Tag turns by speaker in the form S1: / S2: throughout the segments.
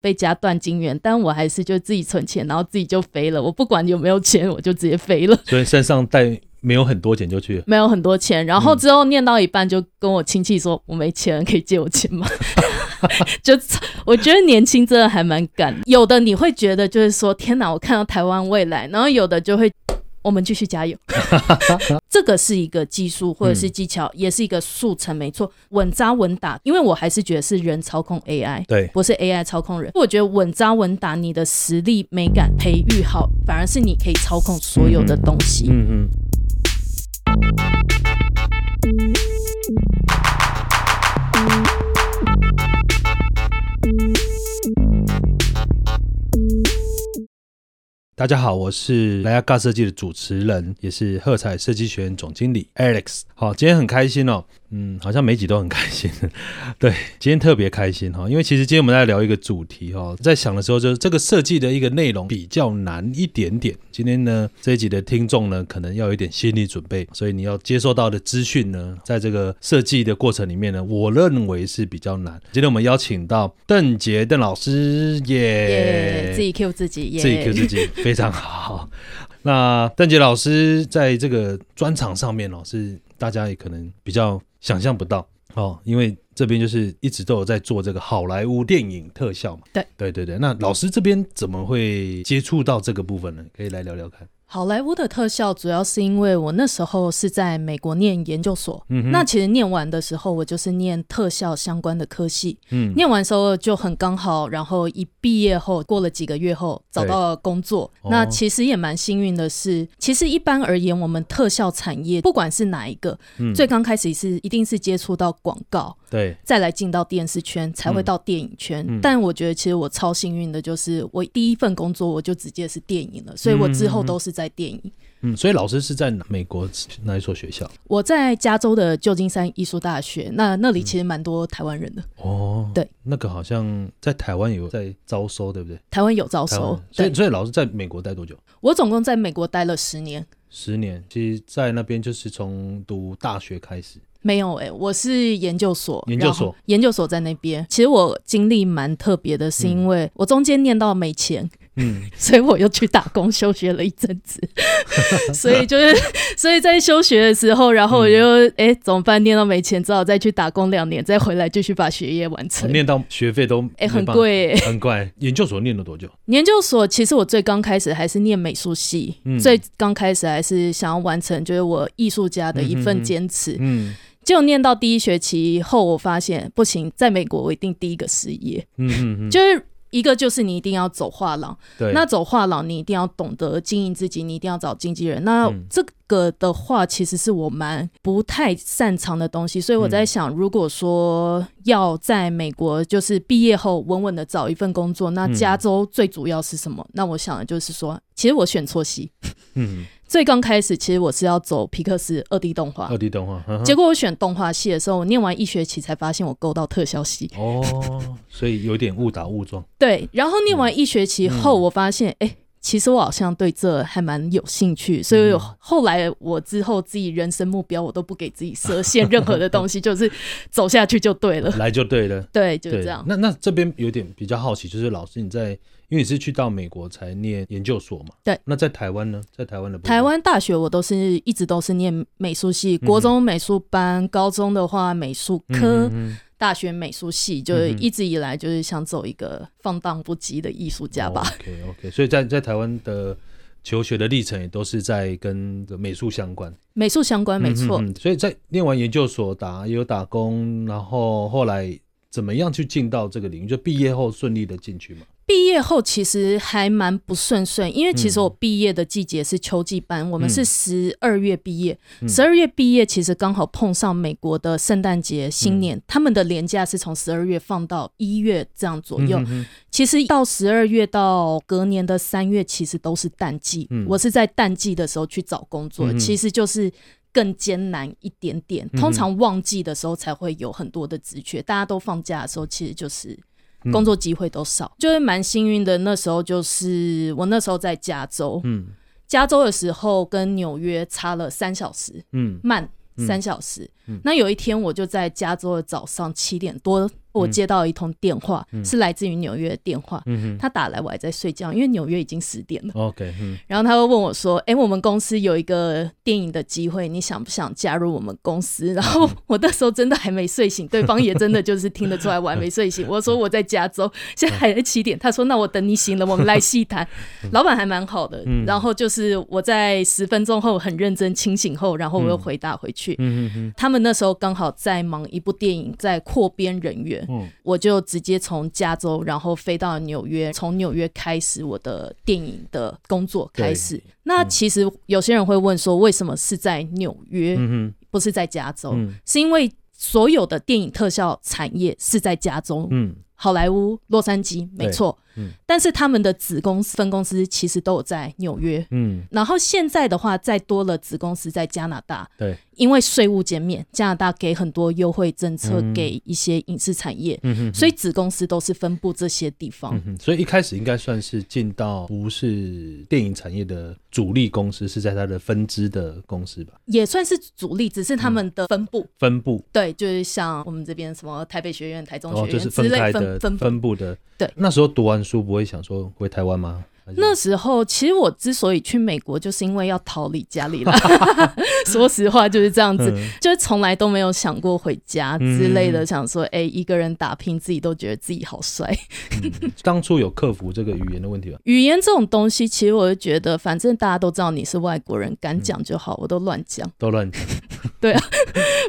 S1: 被加断金元，但我还是就自己存钱，然后自己就飞了。我不管有没有钱，我就直接飞了。
S2: 所以身上带没有很多钱就去了。
S1: 没有很多钱，然后之后念到一半就跟我亲戚说：“我没钱，可以借我钱吗？” 就我觉得年轻真的还蛮敢，有的你会觉得就是说：“天哪，我看到台湾未来。”然后有的就会。我们继续加油，这个是一个技术或者是技巧，也是一个速成，没错，稳扎稳打。因为我还是觉得是人操控 AI，
S2: 对，
S1: 不是 AI 操控人。我觉得稳扎稳打，你的实力美感培育好，反而是你可以操控所有的东西。嗯嗯。
S2: 大家好，我是莱亚尬设计的主持人，也是喝彩设计学院总经理 Alex。好，今天很开心哦。嗯，好像每集都很开心。对，今天特别开心哈，因为其实今天我们在聊一个主题哈，在想的时候就是这个设计的一个内容比较难一点点。今天呢，这一集的听众呢，可能要有一点心理准备，所以你要接受到的资讯呢，在这个设计的过程里面呢，我认为是比较难。今天我们邀请到邓杰邓老师耶，
S1: 自己 Q 自己，
S2: 自己 Q 自己，非常好。那邓杰老师在这个专场上面哦，是大家也可能比较。想象不到哦，因为这边就是一直都有在做这个好莱坞电影特效嘛。
S1: 对
S2: 对对对，那老师这边怎么会接触到这个部分呢？可以来聊聊看。
S1: 好莱坞的特效主要是因为我那时候是在美国念研究所，那其实念完的时候我就是念特效相关的科系，嗯，念完时候就很刚好，然后一毕业后过了几个月后找到了工作，那其实也蛮幸运的是，其实一般而言我们特效产业不管是哪一个，最刚开始是一定是接触到广告。
S2: 对，
S1: 再来进到电视圈，才会到电影圈。但我觉得其实我超幸运的，就是我第一份工作我就直接是电影了，所以我之后都是在电影。
S2: 嗯，所以老师是在美国哪一所学校？
S1: 我在加州的旧金山艺术大学，那那里其实蛮多台湾人的。哦，对，
S2: 那个好像在台湾有在招收，对不对？
S1: 台湾有招收，
S2: 所以所以老师在美国待多久？
S1: 我总共在美国待了十年。
S2: 十年，其实在那边就是从读大学开始。
S1: 没有哎，我是研究所，
S2: 研究所，
S1: 研究所在那边。其实我经历蛮特别的，是因为我中间念到没钱。嗯，所以我又去打工休学了一阵子，所以就是，所以在休学的时候，然后我就哎怎么办？念到没钱，只好再去打工两年，再回来继续把学业完成。
S2: 念到学费都
S1: 哎很贵，
S2: 很贵。研究所念了多久？
S1: 研究所其实我最刚开始还是念美术系，最刚开始还是想要完成就是我艺术家的一份坚持。嗯，结果念到第一学期后，我发现不行，在美国我一定第一个失业。嗯嗯嗯，就是。一个就是你一定要走画廊，对那走画廊你一定要懂得经营自己，你一定要找经纪人。那这个的话，其实是我蛮不太擅长的东西，所以我在想，如果说要在美国就是毕业后稳稳的找一份工作，那加州最主要是什么？那我想的就是说，其实我选错系。嗯。最刚开始，其实我是要走皮克斯二 D 动画，
S2: 二 D 动画。
S1: 结果我选动画系的时候，我念完一学期才发现我勾到特效系。哦，
S2: 所以有点误打误撞。
S1: 对，然后念完一学期后，我发现，哎，其实我好像对这还蛮有兴趣。所以后来我之后自己人生目标，我都不给自己设限任何的东西，就是走下去就对了，
S2: 来就对了。
S1: 对，就是这样。
S2: 那那这边有点比较好奇，就是老师你在。因为你是去到美国才念研究所嘛？
S1: 对。
S2: 那在台湾呢？在台湾的
S1: 台湾大学，我都是一直都是念美术系，国中美术班，高中的话美术科，大学美术系，就是一直以来就是想走一个放荡不羁的艺术家吧。
S2: OK OK，所以在在台湾的求学的历程也都是在跟美术相关，
S1: 美术相关没错。
S2: 所以在念完研究所打也有打工，然后后来怎么样去进到这个领域？就毕业后顺利的进去吗？
S1: 毕业后其实还蛮不顺顺，因为其实我毕业的季节是秋季班，我们是十二月毕业，十二月毕业其实刚好碰上美国的圣诞节、新年，他们的年假是从十二月放到一月这样左右。其实到十二月到隔年的三月，其实都是淡季。我是在淡季的时候去找工作，其实就是更艰难一点点。通常旺季的时候才会有很多的职缺，大家都放假的时候，其实就是。工作机会都少，就是蛮幸运的。那时候就是我那时候在加州，嗯，加州的时候跟纽约差了三小时，嗯，慢三小时。那有一天我就在加州的早上七点多。我接到一通电话，是来自于纽约的电话。
S2: 嗯
S1: 他打来，我还在睡觉，因为纽约已经十点了。
S2: ，OK，嗯
S1: 然后他会问我说：“哎、我们公司有一个电影的机会，你想不想加入我们公司？”然后我那时候真的还没睡醒，对方也真的就是听得出来我还没睡醒。我说我在加州，现在还在七点。他说：“那我等你醒了，我们来细谈。”老板还蛮好的，然后就是我在十分钟后很认真清醒后，然后我又回答回去。
S2: 嗯哼
S1: 他们那时候刚好在忙一部电影，在扩编人员，
S2: 嗯。
S1: 我就直接从加州，然后飞到纽约，从纽约开始我的电影的工作开始。那其实有些人会问说，为什么是在纽约，
S2: 嗯
S1: 不是在加州？
S2: 嗯。
S1: 是因为所有的电影特效产业是在加州，
S2: 嗯。
S1: 好莱坞、洛杉矶，没错。
S2: 嗯
S1: 但是他们的子公司、分公司其实都有在纽约。
S2: 嗯，
S1: 然后现在的话，再多了子公司在加拿大，
S2: 对，
S1: 因为税务减免，加拿大给很多优惠政策
S2: 嗯
S1: 给一些影视产业，
S2: 嗯哼，
S1: 所以子公司都是分布这些地方。
S2: 嗯哼，所以一开始应该算是进到不是电影产业的主力公司，是在它的分支的公司吧？
S1: 也算是主力，只是他们的分布。
S2: 分布
S1: 对，就是像我们这边什么台北学院、台中
S2: 哦，
S1: 学
S2: 就是分
S1: 院之类分分
S2: 布的。
S1: 对，
S2: 那时候读完叔不会想说回台湾吗？
S1: 那时候，其实我之所以去美国，就是因为要逃离家里了。说实话，就是这样子，
S2: 嗯
S1: 就是从来都没有想过回家之类的。想说，哎、一个人打拼，自己都觉得自己好帅。
S2: 当初有克服这个语言的问题吗？
S1: 语言这种东西，其实我就觉得，反正大家都知道你是外国人，敢讲就好，我都乱讲。
S2: 都乱讲。
S1: 对啊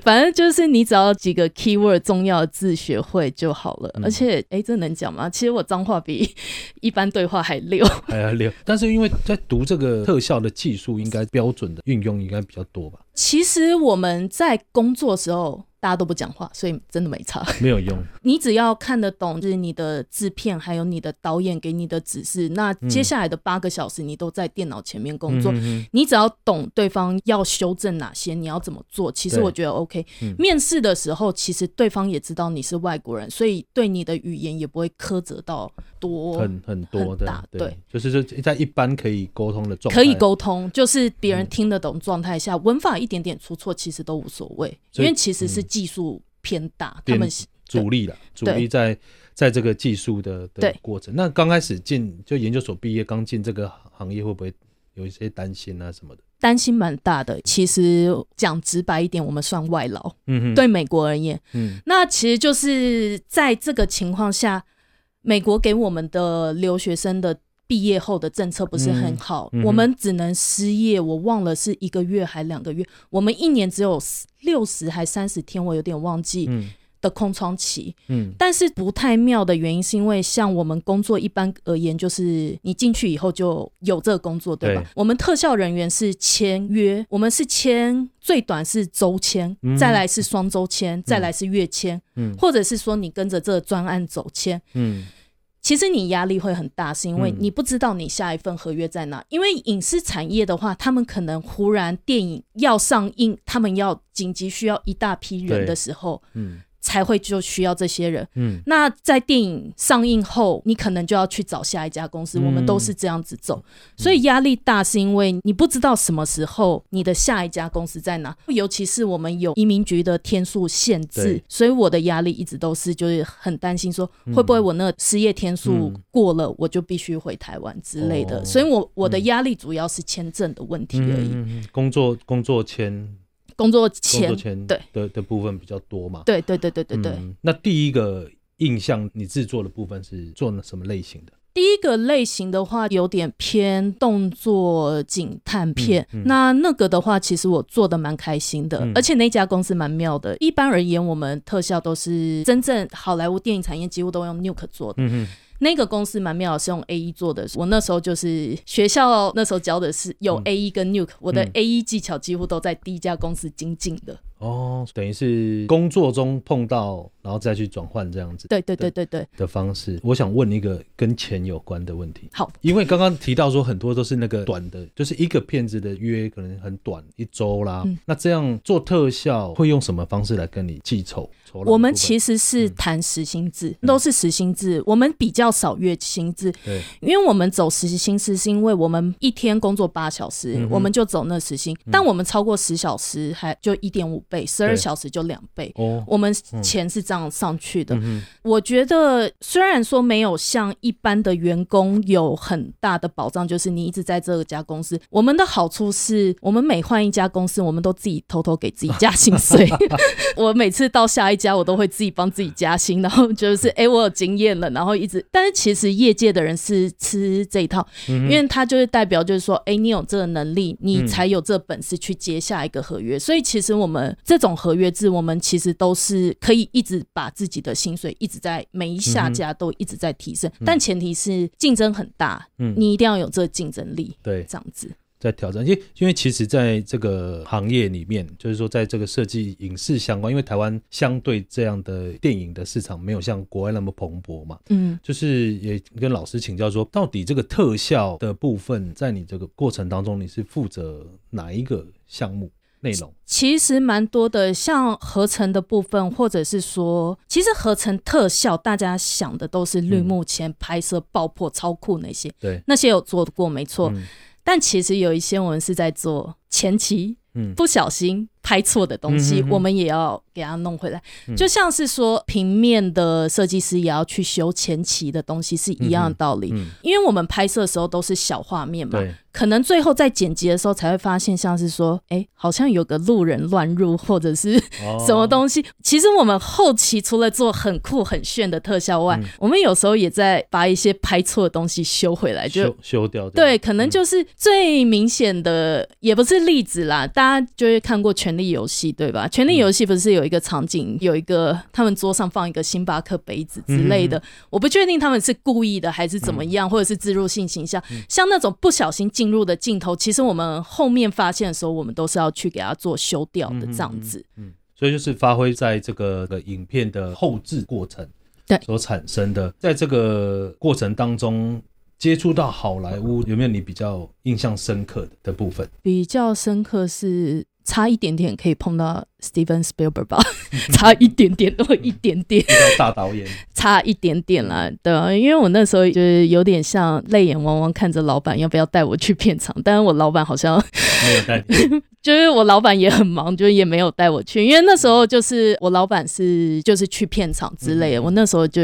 S1: 反正就是你只要几个 keyword 重要的字学会就好了。
S2: 嗯
S1: 而且，哎、这能讲吗？其实我脏话比一般对话还溜。
S2: 还要溜，但是因为在读这个特效的技术，应该标准的运用应该比较多吧？
S1: 其实我们在工作的时候，大家都不讲话，所以真的没差。
S2: 没有用。
S1: 你只要看得懂，就是你的制片还有你的导演给你的指示，那接下来的八个小时你都在电脑前面工作。
S2: 嗯
S1: 你只要懂对方要修正哪些，你要怎么做，其实我觉得 OK。
S2: 嗯
S1: 面试的时候，其实对方也知道你是外国人，所以对你的语言也不会苛责到多，
S2: 很很多的
S1: 大，
S2: 对
S1: 对，
S2: 就是说在一般可以沟通的状态，
S1: 可以沟通，就是别
S2: 嗯
S1: 人听得懂状态下，文法一点点出错其实都无所谓，
S2: 所
S1: 因为其实是技术偏大，他
S2: 偏
S1: 们
S2: 主力了，主力在在这个技术的的
S1: 对
S2: 过程。那刚开始进就研究所毕业，刚进这个行业，会不会有一些担心啊什么的？
S1: 担心蛮大的。其实讲直白一点，我们算外劳，
S2: 嗯哼，
S1: 对美国而言，
S2: 嗯
S1: 那其实就是在这个情况下，美国给我们的留学生的。毕业后的政策不是很好，
S2: 嗯嗯
S1: 我们只能失业。我忘了是一个月还两个月，我们一年只有六十还三十天，我有点忘记
S2: 嗯
S1: 的空窗期。
S2: 嗯
S1: 但是不太妙的原因是因为，像我们工作一般而言，就是你进去以后就有这个工作，对吧？
S2: 对
S1: 我们特效人员是签约，我们是签最短是周签，
S2: 嗯
S1: 再来是双周签，再来是月签，
S2: 嗯
S1: 或者是说你跟着这个专案走签。
S2: 嗯
S1: 其实你压力会很大，是因为
S2: 嗯
S1: 你不知道你下一份合约在哪。因为影视产业的话，他们可能忽然电影要上映，他们要紧急需要一大批人的时候，
S2: 嗯
S1: 才会就需要这些人。
S2: 嗯。
S1: 那在电影上映后，你可能就要去找下一家公司，
S2: 嗯。
S1: 我们都是这样子走，所以压力大是因为你不知道什么时候你的下一家公司在哪，尤其是我们有移民局的天数限制，所以我的压力一直都是就是很担心说会不会我那个失业天数
S2: 嗯。
S1: 过了，我就必须回台湾之类的，
S2: 哦。
S1: 所以我我的压力主要是签证的问题而已，
S2: 工作工作签
S1: 工作
S2: 工
S1: 签
S2: 作，签
S1: 对
S2: 的的部分比较多嘛？
S1: 对对对对对对。
S2: 嗯那第一个印象，你制作的部分是做什么类型的？
S1: 第一个类型的话，有点偏动作警探片。
S2: 嗯嗯
S1: 那那个的话，其实我做的蛮开心的，
S2: 嗯
S1: 而且那家公司蛮妙的。一般而言，我们特效都是真正好莱坞电影产业几乎都用 Nuke 做的。
S2: 嗯哼，
S1: 那个公司蛮妙，是用 A E 做的。我那时候就是学校那时候教的是有
S2: 嗯
S1: A E 跟 Nuke，、我的
S2: 嗯
S1: A E 技巧几乎都在第一家公司精进的。
S2: 哦，等于是工作中碰到，然后再去转换这样子
S1: 对对对对对，
S2: 的方式。我想问一个跟钱有关的问题。
S1: 好，
S2: 因为刚刚提到说很多都是那个短的，就是一个片子的约可能很短，一周啦。
S1: 嗯
S2: 那这样做特效会用什么方式来跟你计酬？
S1: 我们其实是谈时薪制，都是时薪制，我们比较少月薪制。
S2: 对，
S1: 因为我们走实薪制，是因为我们一天工作八小时，
S2: 嗯
S1: 我们就走那时薪。但我们超过十小时，还就一点五倍，十二小时就两倍。
S2: 哦，
S1: 我们钱是这样上去的。
S2: 嗯
S1: 我觉得虽然说没有像一般的员工有很大的保障，就是你一直在这家公司，我们的好处是我们每换一家公司，我们都自己偷偷给自己加薪水。我每次到下一家，我都会自己帮自己加薪，然后就是 哎、诶我有经验了，然后一直，但是其实业界的人是吃这一套，因为他就是代表就是说，哎、你有这个能力，你才有这本事去接下一个合约。所以其实我们这种合约制，我们其实都是可以一直把自己的薪水一直在每一下家都一直在提升，但前提是竞争很大，
S2: 嗯。
S1: 你一定要有这个竞争力，
S2: 对，
S1: 这样子。
S2: 在挑战，因为因为其实在这个行业里面，就是说在这个设计影视相关，因为台湾相对这样的电影的市场没有像国外那么蓬勃嘛，
S1: 嗯，
S2: 就是也跟老师请教说，到底这个特效的部分，在你这个过程当中，你是负责哪一个项目内容？
S1: 其实蛮多的，像合成的部分，或者是说，其实合成特效，大家想的都是绿幕前拍摄爆破、超酷那些，
S2: 对，
S1: 那些有做过没错。
S2: 嗯
S1: 但其实有一些我们是在做前期，
S2: 嗯
S1: 不小心拍错的东西，
S2: 嗯哼哼
S1: 我们也要给它弄回来。
S2: 嗯
S1: 就像是说平面的设计师也要去修前期的东西，是一样的道理。
S2: 嗯，
S1: 因为我们拍摄的时候都是小画面嘛，
S2: 对，
S1: 可能最后在剪辑的时候才会发现，像是说，哎、好像有个路人乱入，或者是
S2: 哦
S1: 什么东西。其实我们后期除了做很酷很炫的特效外，
S2: 嗯
S1: 我们有时候也在把一些拍错的东西修回来，就
S2: 修修掉？
S1: 对，可能就是最明显的，也不是例子啦。大家就会看过《权力游戏》，对吧？《权力游戏》不是有一个场景，有一个他们桌上放一个星巴克杯子之类的，我不确定他们是故意的还是怎么样，或者是植入性形象。像那种不小心进入的镜头，其实我们后面发现的时候，我们都是要去给它做修掉的，这样子。
S2: 嗯，所以就是发挥在这个呃影片的后置过程
S1: 对
S2: 所产生的，在这个过程当中接触到好莱坞，有没有你比较印象深刻的的部分？
S1: 比较深刻是差一点点可以碰到 Steven Spielberg 吧，差一点点，都一点点。
S2: 大导演，
S1: 差一点点啦，对啊，因为我那时候就是有点像泪眼汪汪看着老板要不要带我去片场，但是我老板好像
S2: 没有带，
S1: 就是我老板也很忙，就是也没有带我去，因为那时候就是我老板是就是去片场之类的，我那时候就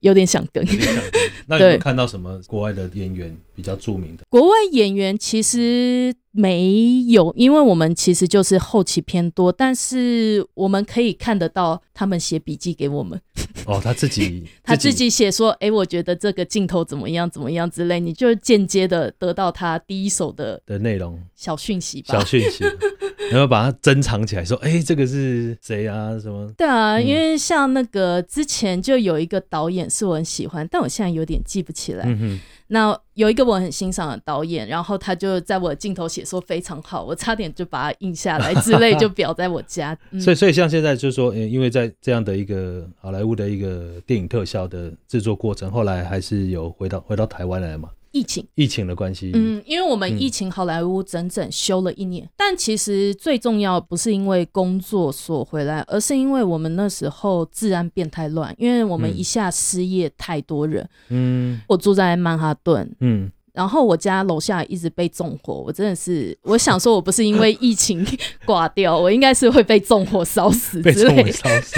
S1: 有点想跟。
S2: 那你有没有看到什么国外的演员比较著名的？
S1: 国外演员其实没有，因为我们其实就是后期偏多，但是我们可以看得到他们写笔记给我们。
S2: 哦，他自己
S1: 他自己写说，哎、我觉得这个镜头怎么样怎么样之类，你就间接的得到他第一手的
S2: 的内容
S1: 小讯息吧小。
S2: 讯息，然后把它珍藏起来，说，哎，这个是谁啊？什么？
S1: 对啊，
S2: 嗯
S1: 因为像那个之前就有一个导演是我很喜欢，但我现在有点记不起来。
S2: 嗯哼，
S1: 那有一个我很欣赏的导演，然后他就在我的镜头写说非常好，我差点就把它印下来之类，就裱在我家。嗯、
S2: 所以，所以像现在就是说，呃因为在这样的一个好莱坞的一个电影特效的制作过程，后来还是有回到回到台湾来嘛，
S1: 疫情。
S2: 疫情的关系，
S1: 嗯，因为我们
S2: 嗯。
S1: 疫情好莱坞整整休了一年，但其实最重要不是因为工作所回来，而是因为我们那时候治安变太乱，因为我们
S2: 嗯。
S1: 一下失业太多人。
S2: 嗯。
S1: 我住在曼哈顿，
S2: 嗯，
S1: 然后我家楼下一直被纵火，我真的是，我想说我不是因为疫情挂掉，我应该是会被纵火烧死
S2: 被
S1: 之类的。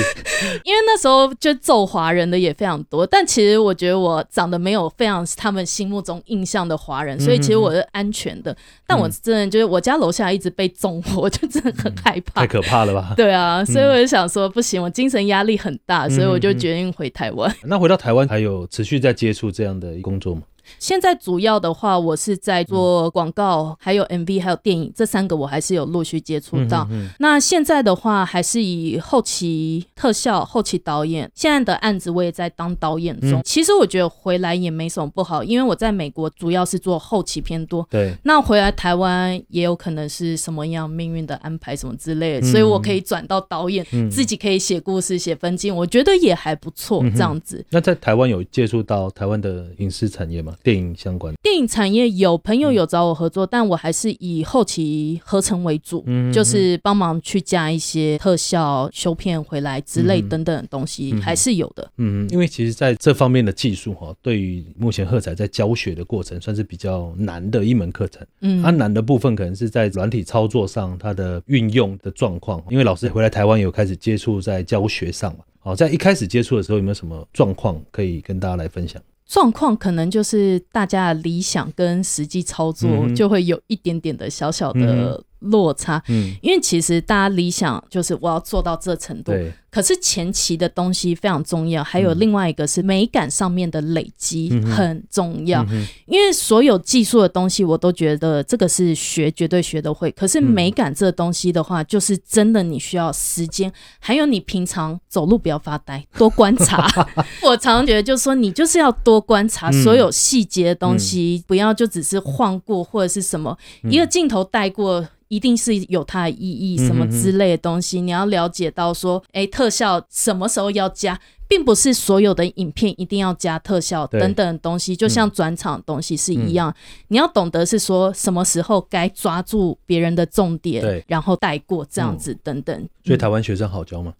S1: 因为那时候就揍华人的也非常多，但其实我觉得我长得没有非常他们心目中印象的华人，所以其实我是安全的。但我真的就是我家楼下一直被纵火，我就真的很害怕
S2: 太。可怕了吧？
S1: 对啊，所以我就想说不行，我精神压力很大，所以我就决定回台湾。
S2: 那回到台湾，还有持续在接触这样的工作吗？
S1: 现在主要的话，我是在做广告，还有 MV，还有电影这三个，我还是有陆续接触到。
S2: 嗯
S1: 那现在的话，还是以后期特效、后期导演。现在的案子我也在当导演中。
S2: 嗯
S1: 其实我觉得回来也没什么不好，因为我在美国主要是做后期偏多。
S2: 对，
S1: 那回来台湾也有可能是什么样命运的安排什么之类的，
S2: 嗯
S1: 所以我可以转到导演，
S2: 嗯
S1: 自己可以写故事、写分镜，我觉得也还不错。
S2: 嗯
S1: 这样子，
S2: 那在台湾有接触到台湾的影视产业吗？吗？电影相关？
S1: 电影产业有朋友有找我合作，但我还是以后期合成为主，就是帮忙去加一些特效、修片回来之类等等的东西，还是有的。
S2: 嗯，因为其实在这方面的技术哈，对于目前赫仔在教学的过程，算是比较难的一门课程。嗯，它难的部分可能是在软体操作上，它的运用的状况。因为老师回来台湾有开始接触在教学上嘛。好，在一开始接触的时候，有没有什么状况可以跟大家来分享？
S1: 状况可能就是大家的理想跟实际操作就会有一点点的小小的。落差，嗯，因为其实大家理想就是我要做到这程度，
S2: 对。
S1: 可是前期的东西非常重要，还有另外一个是美感上面的累积很重要。因为所有技术的东西，我都觉得这个是学绝对学得会。可是美感这东西的话，就是真的你需要时间，还有你平常走路不要发呆，多观察。我常常觉得就是说，你就是要多观察所有细节的东西，不要就只是晃过或者是什么一个镜头带过。一定是有它的意义，什么之类的东西，你要了解到说，哎，特效什么时候要加，并不是所有的影片一定要加特效等等东西，就像转场的东西是一样，你要懂得是说什么时候该抓住别人的重点，然后带过这样子等等。
S2: 所以台湾学生好教吗？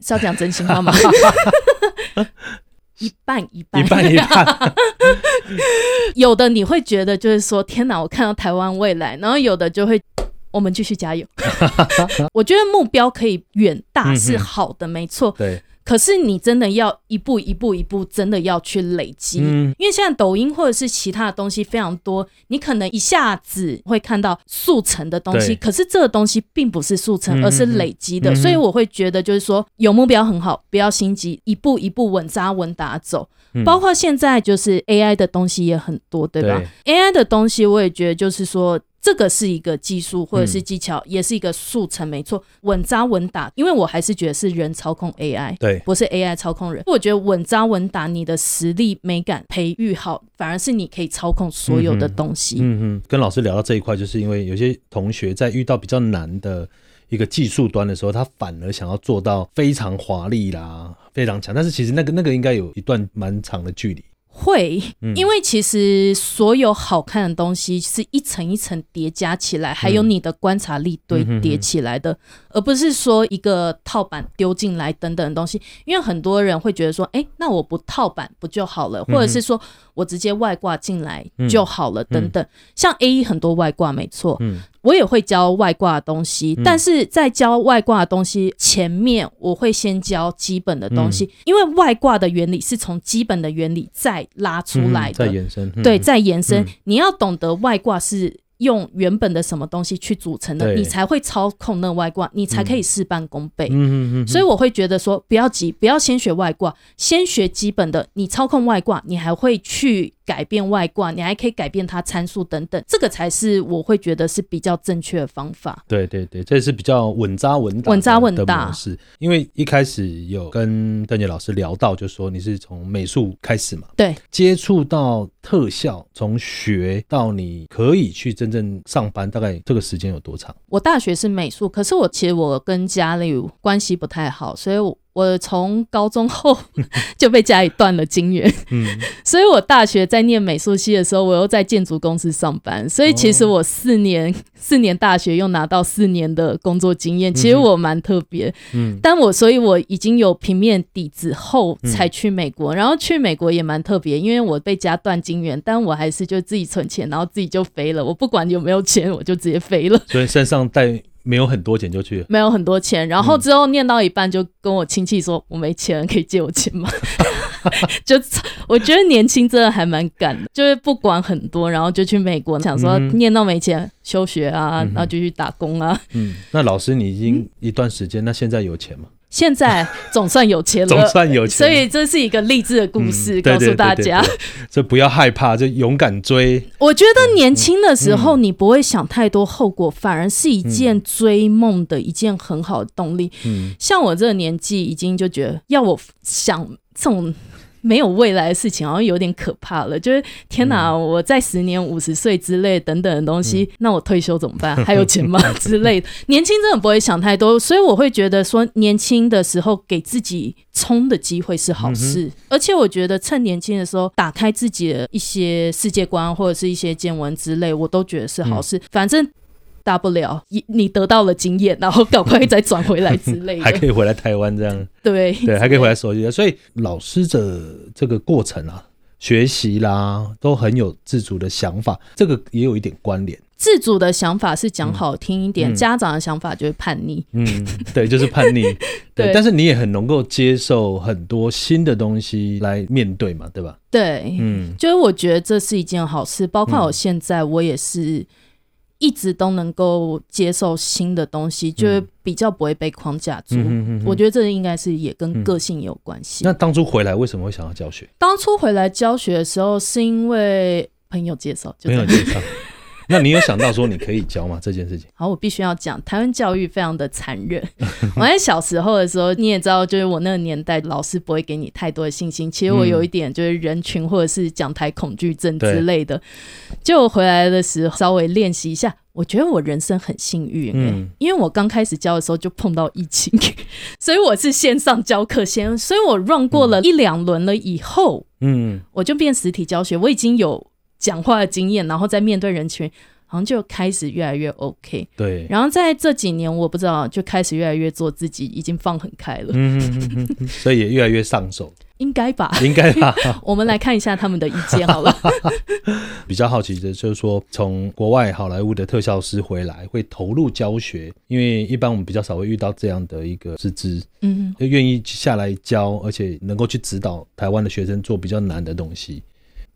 S1: 是要讲真心话吗？一半一半
S2: 一半一半，
S1: 有的你会觉得就是说天哪，我看到台湾未来，然后有的就会我们继续加油。我觉得目标可以远大是好的，没错。
S2: 对。
S1: 可是你真的要一步一步一步，真的要去累积，因为现在抖音或者是其他的东西非常多，你可能一下子会看到速成的东西，可是这个东西并不是速成，而是累积的，所以我会觉得就是说有目标很好，不要心急，一步一步稳扎稳打走。包括现在就是 AI 的东西也很多，对吧？AI 的东西我也觉得就是说。这个是一个技术或者是技巧，也是一个速成，没错，稳扎稳打。因为我还是觉得是人操控 AI，
S2: 对，
S1: 不是 AI 操控人。我觉得稳扎稳打，你的实力美感培育好，反而是你可以操控所有的东西。
S2: 嗯嗯，跟老师聊到这一块，就是因为有些同学在遇到比较难的一个技术端的时候，他反而想要做到非常华丽啦，非常强，但是其实那个那个应该有一段蛮长的距离。
S1: 会，因为其实所有好看的东西是一层一层叠加起来，还有你的观察力堆叠起来的，而不是说一个套板丢进来等等的东西。因为很多人会觉得说，哎，那我不套板不就好了？或者是说我直接外挂进来就好了等等。像 A 一很多外挂没错。我也会教外挂的东西，但是在教外挂的东西前面，我会先教基本的东西，因为外挂的原理是从基本的原理再拉出来的，
S2: 再延伸，
S1: 对，再延伸，你要懂得外挂是。用原本的什么东西去组成的，你才会操控那外挂，你才可以事半功倍。嗯嗯嗯。所以我会觉得说，不要急，不要先学外挂，先学基本的。你操控外挂，你还会去改变外挂，你还可以改变它参数等等，这个才是我会觉得是比较正确的方法。
S2: 对对对，这是比较稳扎稳打、
S1: 稳扎稳打
S2: 模式。因为一开始有跟邓杰老师聊到，就说你是从美术开始嘛，
S1: 对，
S2: 接触到特效，从学到你可以去真正上班，大概这个时间有多长？
S1: 我大学是美术，可是我其实我跟家里关系不太好，所以我。我从高中后 就被家里断了金源，嗯，所以我大学在念美术系的时候，我又在建筑公司上班，所以其实我四年四年大学又拿到四年的工作经验，其实我蛮特别，嗯，但我所以我已经有平面底子后才去美国，然后去美国也蛮特别，因为我被家断金源，但我还是就自己存钱，然后自己就飞了，我不管有没有钱，我就直接飞了，
S2: 所以身上带。没有很多钱就去，
S1: 没有很多钱，然后之后念到一半就跟我亲戚说：“我没钱，可以借我钱吗？” 就 我觉得年轻真的还蛮敢的，就是不管很多，然后就去美国，想说念到没钱休学啊，然后就去打工啊。
S2: 嗯，那老师你已经一段时间，那现在有钱吗？
S1: 现在总算有钱了，
S2: 总算有钱，
S1: 所以这是一个励志的故事，告诉大家，
S2: 就不要害怕，就勇敢追。
S1: 我觉得年轻的时候你不会想太多后果，反而是一件追梦的一件很好的动力。嗯，像我这个年纪，已经就觉得要我想这种。没有未来的事情好像有点可怕了。就是天哪，我在十年、五十岁之类等等的东西，那我退休怎么办？还有钱吗？之类的。年轻真的不会想太多，所以我会觉得说，年轻的时候给自己冲的机会是好事。而且我觉得趁年轻的时候打开自己的一些世界观或者是一些见闻之类，我都觉得是好事。反正。大不了你你得到了经验，然后赶快再转回来之类的，
S2: 还可以回来台湾这样。
S1: 对
S2: 对，还可以回来熟悉。所以老师的这个过程啊，学习啦，都很有自主的想法，这个也有一点关联。
S1: 自主的想法是讲好听一点，家长的想法就是叛逆。
S2: 嗯，对，就是叛逆。对，但是你也很能够接受很多新的东西来面对嘛，对吧？
S1: 对，嗯，就是我觉得这是一件好事，包括我现在我也是。一直都能够接受新的东西，就是比较不会被框架住。我觉得这应该是也跟个性有关系。
S2: 那当初回来为什么会想要教学？
S1: 当初回来教学的时候，是因为朋友介绍，
S2: 朋友介绍。那你有想到说你可以教吗？这件事情？
S1: 好，我必须要讲，台湾教育非常的残忍。我在小时候的时候，你也知道，就是我那个年代，老师不会给你太多的信心。其实我有一点就是人群或者是讲台恐惧症之类的。就我回来的时候，稍微练习一下，我觉得我人生很幸运，嗯，因为我刚开始教的时候就碰到疫情，所以我是线上教课先，所以我 run 过了一两轮了以后，嗯，我就变实体教学，我已经有。讲话的经验，然后再面对人群，好像就开始越来越 OK。
S2: 对，
S1: 然后在这几年，我不知道就开始越来越做自己，已经放很开了。嗯，
S2: 所以也越来越上手，
S1: 应该吧？
S2: 应该吧？
S1: 我们来看一下他们的意见好了。
S2: 比较好奇的就是说，从国外好莱坞的特效师回来，会投入教学，因为一般我们比较少会遇到这样的一个师资，嗯，愿意下来教，而且能够去指导台湾的学生做比较难的东西。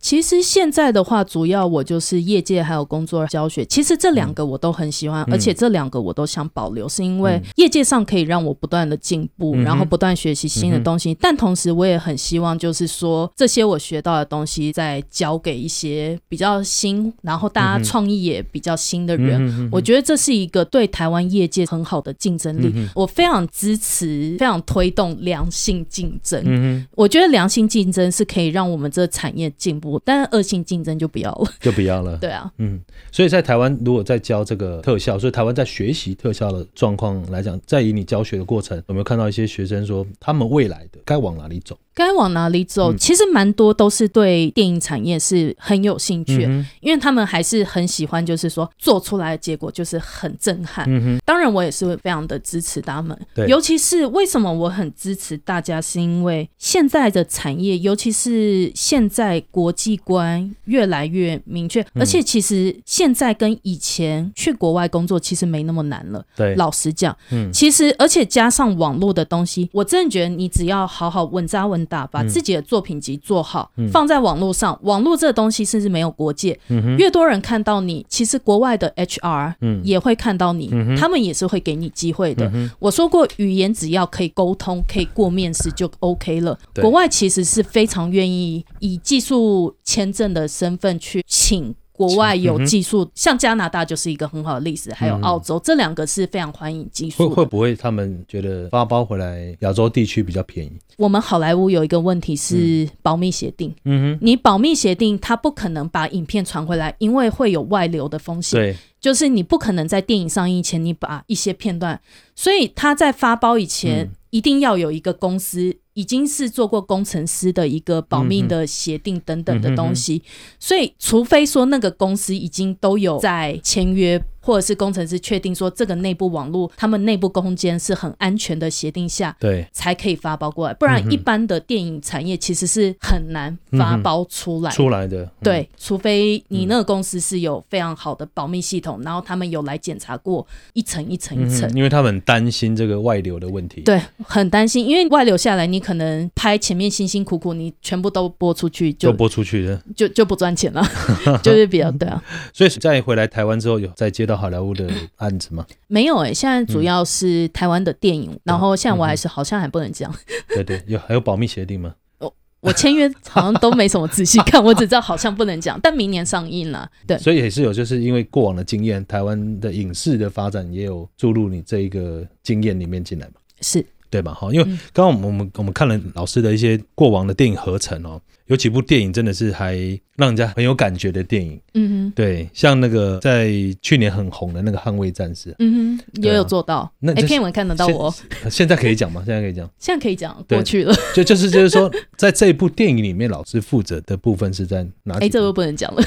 S1: 其实现在的话，主要我就是业界还有工作教学。其实这两个我都很喜欢，而且这两个我都想保留，是因为业界上可以让我不断的进步，然后不断学习新的东西。但同时我也很希望，就是说这些我学到的东西，再教给一些比较新，然后大家创意也比较新的人。我觉得这是一个对台湾业界很好的竞争力。我非常支持，非常推动良性竞争。我觉得良性竞争是可以让我们这产业进步。但是恶性竞争就不要了，
S2: 就不要了。
S1: 对啊，
S2: 嗯，所以在台湾如果在教这个特效，所以台湾在学习特效的状况来讲，在以你教学的过程，有没有看到一些学生说他们未来的该往哪里走？
S1: 该往哪里走？其实蛮多都是对电影产业是很有兴趣，因为他们还是很喜欢，就是说做出来的结果就是很震撼。当然，我也是非常的支持他们。尤其是为什么我很支持大家，是因为现在的产业，尤其是现在国际观越来越明确，而且其实现在跟以前去国外工作其实没那么难了。
S2: 对，
S1: 老实讲，嗯，其实而且加上网络的东西，我真的觉得你只要好好稳扎稳。把自己的作品集做好，放在网络上。网络这个东西甚至没有国界，越多人看到你，其实国外的 HR 也会看到你，他们也是会给你机会的。我说过，语言只要可以沟通，可以过面试就 OK 了。国外其实是非常愿意以技术签证的身份去请。国外有技术，像加拿大就是一个很好的例子，还有澳洲，这两个是非常欢迎技术。
S2: 会会不会他们觉得发包回来亚洲地区比较便宜？
S1: 我们好莱坞有一个问题是保密协定，嗯哼，你保密协定，他不可能把影片传回来，因为会有外流的风险。
S2: 对，
S1: 就是你不可能在电影上映前你把一些片段，所以他在发包以前一定要有一个公司。已经是做过工程师的一个保密的协定等等的东西，所以除非说那个公司已经都有在签约。或者是工程师确定说这个内部网络，他们内部空间是很安全的协定下，
S2: 对，
S1: 才可以发包过来。不然一般的电影产业其实是很难发包出来
S2: 出来的。
S1: 对，除非你那个公司是有非常好的保密系统，然后他们有来检查过一层一层一层。
S2: 因为他们担心这个外流的问题。
S1: 对，很担心，因为外流下来，你可能拍前面辛辛苦苦，你全部都播出去，就
S2: 播出去的，
S1: 就就不赚钱了，就是比较对啊。
S2: 所以再回来台湾之后，有再接到好莱坞的 案子吗？
S1: 没有哎，现在主要是台湾的电影，然后现在我还是好像还不能讲。
S2: 对对，有还有保密协定吗？
S1: 我我签约好像都没什么仔细看，我只知道好像不能讲，但明年上映了。对，
S2: 所以也是有，就是因为过往的经验，台湾的影视的发展也有注入你这一个经验里面进来嘛。
S1: 是。
S2: 对吧？哈，因为刚刚我们我们我们看了老师的一些过往的电影合成哦，有几部电影真的是还让人家很有感觉的电影。
S1: 嗯哼，
S2: 对，像那个在去年很红的那个《捍卫战士》，
S1: 嗯哼，也有做到。啊，
S2: 那这
S1: 片文看得到我，
S2: 现现在可以讲吗？现在可以讲，
S1: 现在可以讲
S2: 对
S1: 过去了。
S2: 就就是就是说，在这一部电影里面，老师负责的部分是在哪？
S1: 哎，这个不能讲了，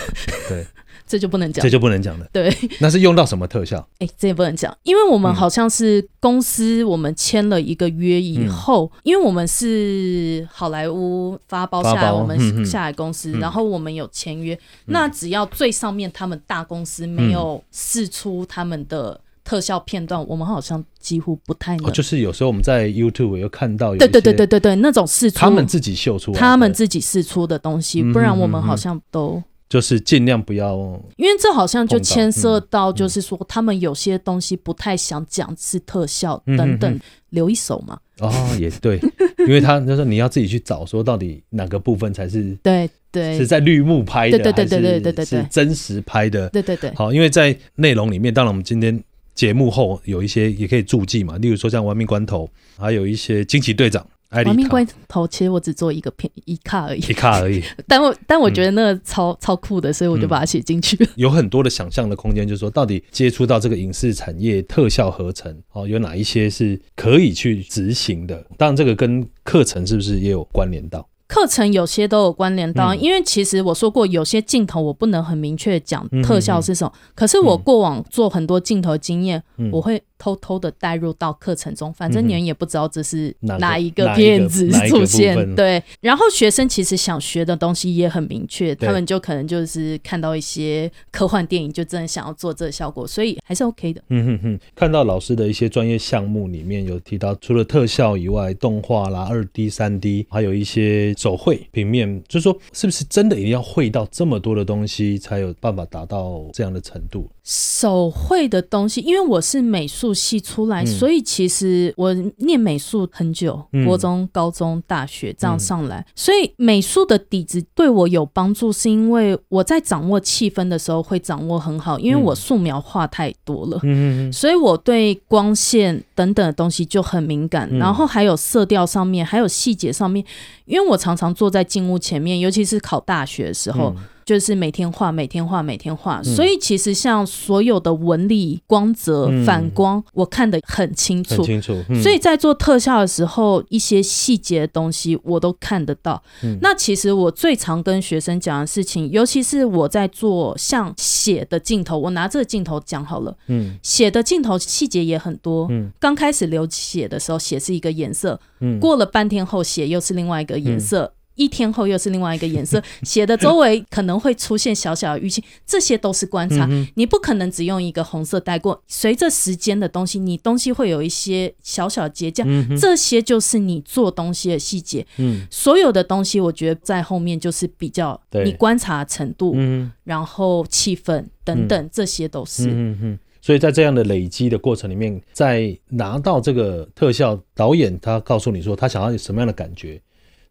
S2: 对，
S1: 这就不能讲
S2: 这。就不能讲了。
S1: 对，
S2: 那是用到什么特效？
S1: 哎，这也不能讲，因为我们
S2: 嗯
S1: 好像是公司，我们签了一个约以后，因为我们是好莱坞发包下来，我们下来公司，
S2: 嗯
S1: 然后我们有签约，那只要最上面他们大公司没有试出他们的特效片段，我们好像几乎不太能。
S2: 哦，就是有时候我们在 YouTube 有看到有
S1: 对对对对对对，那种试出
S2: 他们自己秀出来，
S1: 他们自己试出的东西，
S2: 嗯
S1: 不然我们好像都。
S2: 就是尽量不要
S1: 因为这好像就牵涉
S2: 嗯
S1: 到，就是说他们有些东西不太想讲是特效
S2: 嗯
S1: 等等
S2: 嗯，
S1: 留一手嘛。
S2: 哦，也对，因为他就是你要自己去找，说到底哪个部分才是
S1: 对对。
S2: 是在绿幕拍的，
S1: 对对对对对对
S2: 是真实拍的。
S1: 对对对，
S2: 好，因为在内容里面，当然我们今天节目后有一些也可以注记嘛，例如说像《亡命关头》，还有一些惊奇队长、
S1: 亡命关头其实我只做一个片一卡而已，
S2: 一卡而已，
S1: 但我但我觉得那个超超酷的，所以我就把它写进去。了。
S2: 有很多的想象的空间，就是说到底接触到这个影视产业特效合成哦，有哪一些是可以去执行的？当然，这个跟课程是不是也有关联到？
S1: 课程有些都有关联到，
S2: 嗯。
S1: 因为其实我说过，有些镜头我不能很明确讲
S2: 嗯
S1: 特效是什么，可是我过往做很多镜头经验，
S2: 嗯。
S1: 我会偷偷的带入到课程中，反正你们也不知道这是
S2: 哪
S1: 一个片子出现，对。然后学生其实想学的东西也很明确，他们就可能就是看到一些科幻电影，就真的想要做这个效果，所以还是 OK 的。
S2: 嗯哼哼，看到老师的一些专业项目里面有提到，除了特效以外，动画啦、二 D、三 D，还有一些手绘平面，就是说是不是真的一定要会到这么多的东西，才有办法达到这样的程度？
S1: 手绘的东西，因为我是美术系出来，
S2: 嗯。
S1: 所以其实我念美术很久，
S2: 嗯。
S1: 国中、高中、大学这样上来，所以美术的底子对我有帮助，是因为我在掌握气氛的时候会掌握很好，因为我素描画太多了。
S2: 嗯
S1: 所以我对光线等等的东西就很敏感，
S2: 嗯。
S1: 然后还有色调上面，还有细节上面，因为我常常坐在镜屋前面，尤其是考大学的时候，
S2: 嗯
S1: 就是每天画，每天画，每天画。
S2: 嗯
S1: 所以其实像所有的纹理、光泽、
S2: 嗯
S1: 反光，我看得很清楚。
S2: 很清楚。嗯
S1: 所以在做特效的时候，一些细节的东西我都看得到。
S2: 嗯
S1: 那其实我最常跟学生讲的事情，尤其是我在做像血的镜头，我拿这个镜头讲好了。
S2: 嗯
S1: 血的镜头细节也很多。
S2: 嗯
S1: 刚开始流血的时候，血是一个颜色，
S2: 嗯
S1: 过了半天后，血又是另外一个颜色。一天后又是另外一个颜色，血的周围可能会出现小小的淤青，这些都是观察。
S2: 嗯
S1: 你不可能只用一个红色带过，随着时间的东西，你东西会有一些小小的结痂，
S2: 嗯
S1: 这些就是你做东西的细节。
S2: 嗯
S1: 所有的东西，我觉得在后面就是比较
S2: 对
S1: 你观察程度，
S2: 嗯
S1: 然后气氛等等，这些都是。
S2: 嗯嗯。所以在这样的累积的过程里面，在拿到这个特效，导演他告诉你说他想要有什么样的感觉，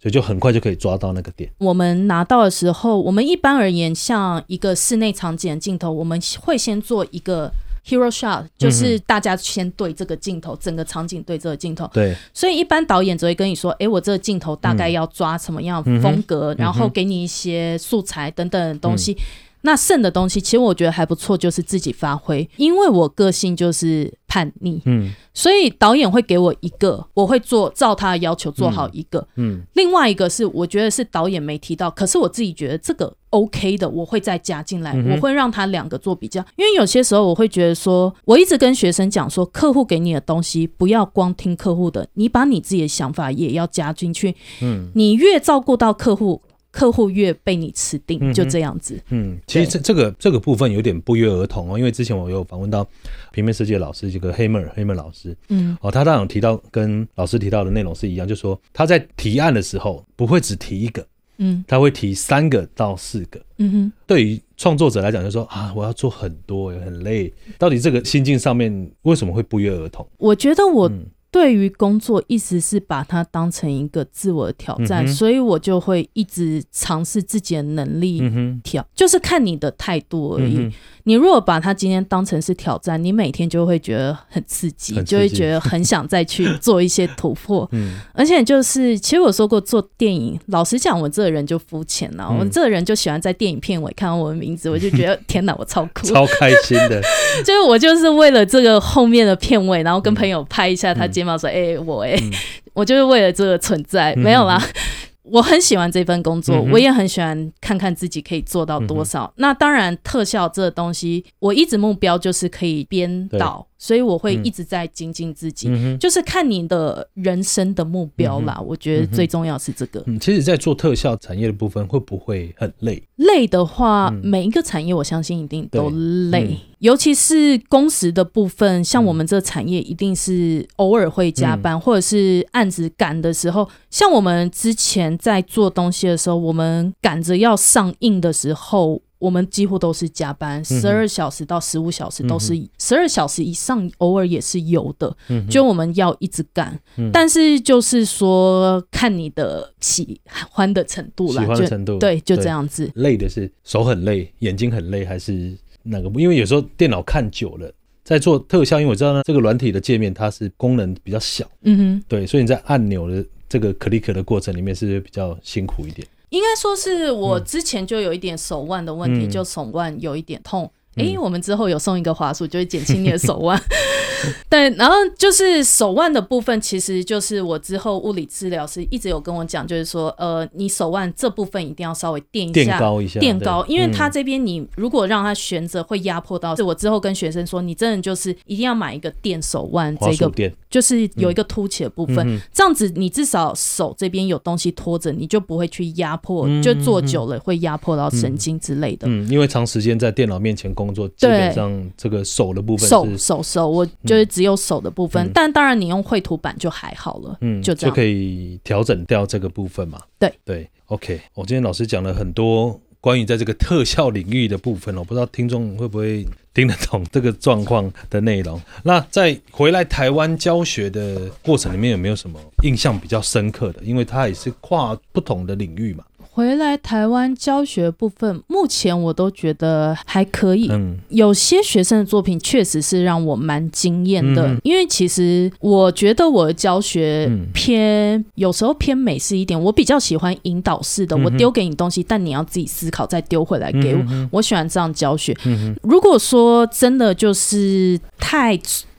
S2: 所以就很快就可以抓到那个点。
S1: 我们拿到的时候，我们一般而言，像一个室内场景的镜头，我们会先做一个 hero shot，就是大家先对这个镜头，整个场景对这个镜头。
S2: 对，
S1: 所以一般导演只会跟你说，诶，我这个镜头大概要抓什么样风格，然后给你一些素材等等东西。那剩的东西，其实我觉得还不错，就是自己发挥。因为我个性就是叛逆，
S2: 嗯。
S1: 所以导演会给我一个，我会做照他的要求做好一个。
S2: 嗯。
S1: 另外一个是我觉得是导演没提到，可是我自己觉得这个 OK 的，我会再加进来，
S2: 嗯
S1: 我会让他两个做比较，因为有些时候我会觉得说，我一直跟学生讲说，客户给你的东西不要光听客户的，你把你自己的想法也要加进去，
S2: 嗯。
S1: 你越照顾到客户。客户越被你吃定，
S2: 嗯
S1: 就这样子。
S2: 嗯，其实这这个这个部分有点不约而同哦，因为之前我有访问到平面设计的老师，这个黑妹儿黑妹老师
S1: 嗯
S2: 哦，他当然有提到跟老师提到的内容是一样，就说他在提案的时候不会只提一个，
S1: 嗯
S2: 他会提三个到四个。
S1: 嗯哼，
S2: 对于创作者来讲，就说啊，我要做很多，很累。到底这个心境上面为什么会不约而同？
S1: 我觉得我
S2: 嗯
S1: 对于工作一直是把它当成一个自我的挑战，
S2: 嗯
S1: 所以我就会一直尝试自己的能力挑，就是看你的态度而已。
S2: 嗯
S1: 你如果把它今天当成是挑战，你每天就会觉得很刺激，
S2: 刺激。
S1: 就会觉得很想再去做一些突破。
S2: 嗯。
S1: 而且就是，其实我说过做电影，老实讲，我这个人就肤浅了，
S2: 嗯。
S1: 我这个人就喜欢在电影片尾看到我的名字，我就觉得天哪，我超酷。
S2: 超开心的，
S1: 就是我就是为了这个后面的片尾，然后跟朋友拍一下他肩膀说：“哎、我哎、
S2: 嗯。
S1: 我就是为了这个存在，没有啦。我很喜欢这份工作，
S2: 嗯
S1: 我也很喜欢看看自己可以做到多少。那当然，特效这个东西，我一直目标就是可以编导，所以我会一直在精进自己。
S2: 嗯。
S1: 就是看你的人生的目标啦，我觉得最重要是这个。
S2: 嗯，其实，在做特效产业的部分，会不会很累？
S1: 累的话，
S2: 嗯
S1: 每一个产业我相信一定都累，
S2: 嗯
S1: 尤其是工时的部分。像我们这产业，一定是偶尔会加
S2: 嗯
S1: 班，或者是案子赶的时候。像我们之前在做东西的时候，我们赶着要上映的时候。我们几乎都是加班，
S2: 嗯
S1: 十二小时到十五小时都是，十二小时以上偶尔也是有的。
S2: 嗯
S1: 就我们要一直赶，
S2: 嗯
S1: 但是就是说看你的喜欢的程度
S2: 喜
S1: 啦，就
S2: 欢的程度，
S1: 对，就这。样子。
S2: 累的是手很累，眼睛很累，还是那个？因为有时候电脑看久了，在做特效，因为我知道呢，这个软体的界面它是功能比较小，
S1: 嗯哼，
S2: 对，所以你在按钮的这个 click 的过程里面是是比较辛苦一点？
S1: 应该说是我之前就有一点手腕的问题，
S2: 嗯
S1: 就手腕有一点痛。
S2: 嗯
S1: 诶，我们之后有送一个滑鼠，就会减轻你的手腕。对，然后就是手腕的部分，其实就是我之后物理治疗师一直有跟我讲，就是说，呃，你手腕这部分一定要稍微垫一下垫。
S2: 高一下，
S1: 垫高，因为它
S2: 嗯
S1: 这边你如果让它悬着，会压迫到。是我之后跟学生说，你真的就是一定要买一个垫手腕，这个
S2: 垫，
S1: 就是有一个凸起的部分，
S2: 嗯
S1: 这样子你至少手这边有东西拖着，你就不会去压迫，
S2: 嗯
S1: 就坐久了会压迫到神经之类的。
S2: 嗯，因为长时间在电脑面前工作，基本上这个手的部分
S1: 手手手，我就是只有手的部分，
S2: 嗯
S1: 但当然你用绘图板就还好了，
S2: 嗯，
S1: 就这样
S2: 可以调整掉这个部分嘛。
S1: 对
S2: 对，OK，我今天老师讲了很多关于在这个特效领域的部分哦，不知道听众会不会听得懂这个状况的内容。那在回来台湾教学的过程里面，有没有什么印象比较深刻的？因为它也是跨不同的领域嘛。
S1: 回来台湾教学部分，目前我都觉得还可以。
S2: 嗯
S1: 有些学生的作品确实是让我蛮惊艳的，
S2: 嗯
S1: 因为其实我觉得我的教学
S2: 嗯
S1: 偏、有时候偏美式一点，我比较喜欢引导式的，
S2: 嗯
S1: 我丢给你东西，但你要自己思考再丢回来给我，
S2: 嗯
S1: 我喜欢这样教学。
S2: 嗯
S1: 如果说真的就是太。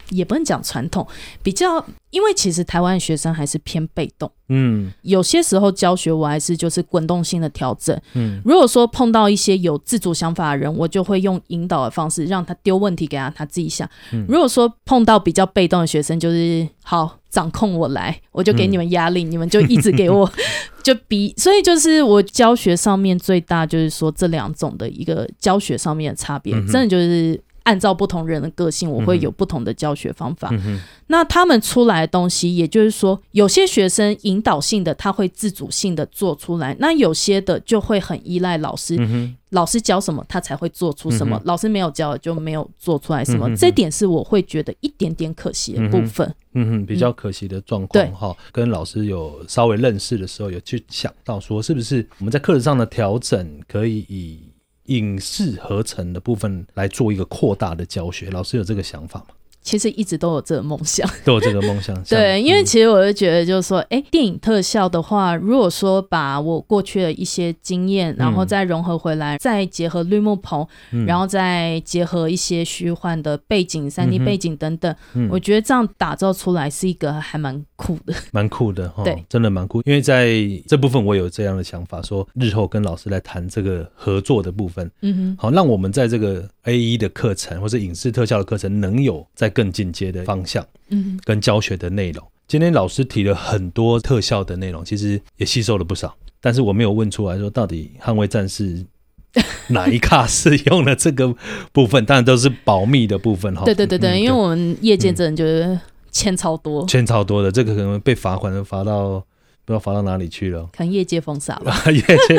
S1: 也不能讲传统，比较，因为其实台湾的学生还是偏被动，
S2: 嗯
S1: 有些时候教学我还是就是滚动性的调整。
S2: 嗯
S1: 如果说碰到一些有自主想法的人，我就会用引导的方式让他丢问题给他，他自己想。
S2: 嗯
S1: 如果说碰到比较被动的学生，就是好掌控我来，我就给你们压力，你们就一直给我 就比。所以就是我教学上面最大就是说这两种的一个教学上面的差别，
S2: 嗯
S1: 真的就是。按照不同人的个性，我会有不同的教学方法。
S2: 嗯
S1: 那他们出来的东西，也就是说，有些学生引导性的，他会自主性的做出来；那有些的就会很依赖老师，
S2: 嗯
S1: 老师教什么，他才会做出什么；
S2: 嗯
S1: 老师没有教，就没有做出来什么。
S2: 嗯
S1: 这点是我会觉得一点点可惜的部分。
S2: 嗯哼，比较可惜的状况哈、跟老师有稍微认识的时候，有去想到说，是不是我们在课程上的调整可以以影视合成的部分来做一个扩大的教学？老师有这个想法吗？
S1: 其实一直都有这个梦想。
S2: 都有这个梦想。
S1: 对，因为
S2: 嗯
S1: 其实我就觉得，就是说，哎、电影特效的话，如果说把我过去的一些经验，然后再融合回来，再结合绿幕棚，
S2: 嗯
S1: 然后再结合一些虚幻的背景、三 D 背景等等，
S2: 嗯
S1: 我觉得这样打造出来是一个还蛮酷的。
S2: 蛮酷的哈，
S1: 对
S2: 真的蛮酷。因为在这部分我有这样的想法，说日后跟老师来谈这个合作的部分，
S1: 嗯哼
S2: 好，让我们在这个 A E 的课程或者影视特效的课程能有在更进阶的方向，
S1: 嗯，
S2: 跟教学的内容。今天老师提了很多特效的内容，其实也吸收了不少，但是我没有问出来说到底捍卫战士 哪一卡是用了这个部分，当然都是保密的部分哈。
S1: 对对对对，
S2: 嗯
S1: 因为我们业界真的就是欠超多，
S2: 欠超多的，这个可能被罚款都罚到不知道发到哪里去了。
S1: 可能业界封杀吧。
S2: 业界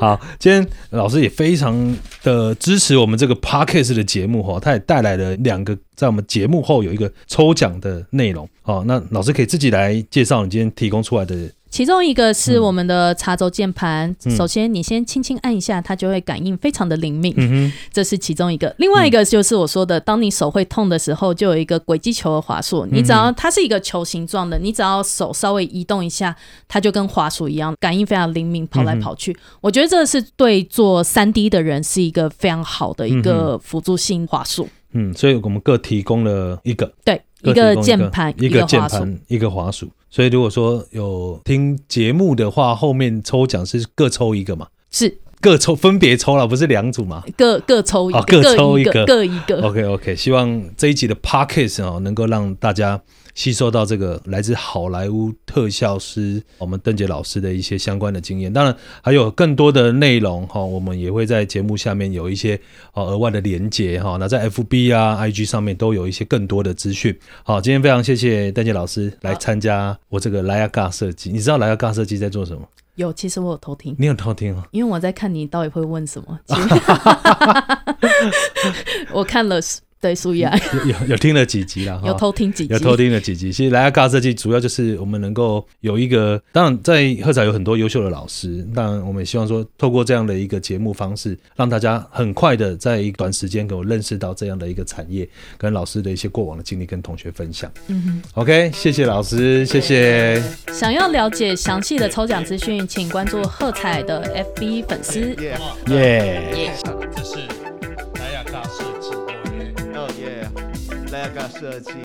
S2: 好，今天老师也非常的支持我们这个 podcast 的节目哈，他也带来了两个在我们节目后有一个抽奖的内容。好，那老师可以自己来介绍你今天提供出来的。
S1: 其中一个是我们的茶轴键盘，首先你先轻轻按一下，它就会感应非常的灵敏，这是其中一个。另外一个就是我说的，当你手会痛的时候，就有一个轨迹球的滑鼠，你只要它是一个球形状的，你只要手稍微移动一下，它就跟滑鼠一样，感应非常灵敏，跑来跑去。我觉得这是对做三 D 的人是一个非常好的一个辅助性滑鼠。
S2: 嗯，所以我们各提供了一个，
S1: 对，一个键盘，
S2: 一个键盘，一个滑鼠。所以如果说有听节目的话，后面抽奖是各抽一个嘛？
S1: 是
S2: 各抽，分别抽了，不是两组嘛？
S1: 各各抽一个，
S2: 各抽一个，
S1: 各一个。
S2: OK OK，希望这一集的 Podcast 哦，能够让大家。吸收到这个来自好莱坞特效师我们邓杰老师的一些相关的经验，当然还有更多的内容哈，我们也会在节目下面有一些哦额外的连接哈。那在 FB 啊、IG 上面都有一些更多的资讯。好，今天非常谢谢邓杰老师来参加我这个莱亚嘎设计。你知道莱亚嘎设计在做什么？
S1: 有，其实我有偷听。
S2: 你有偷听啊？
S1: 因为我在看你到底会问什么。我看了。对，苏雅
S2: 有有听了几集了，
S1: 有偷听几集，
S2: 有偷听了几集。其实莱亚嘎设计主要就是我们能够有一个，当然在喝彩有很多优秀的老师，当然我们也希望说透过这样的一个节目方式，让大家很快的在一短时间给我认识到这样的一个产业，跟老师的一些过往的经历跟同学分享。嗯哼，OK，谢谢老师，谢谢。
S1: 想要了解详细的抽奖资讯，请关注喝彩的 FB 粉丝。
S2: 耶，这是。那个设计。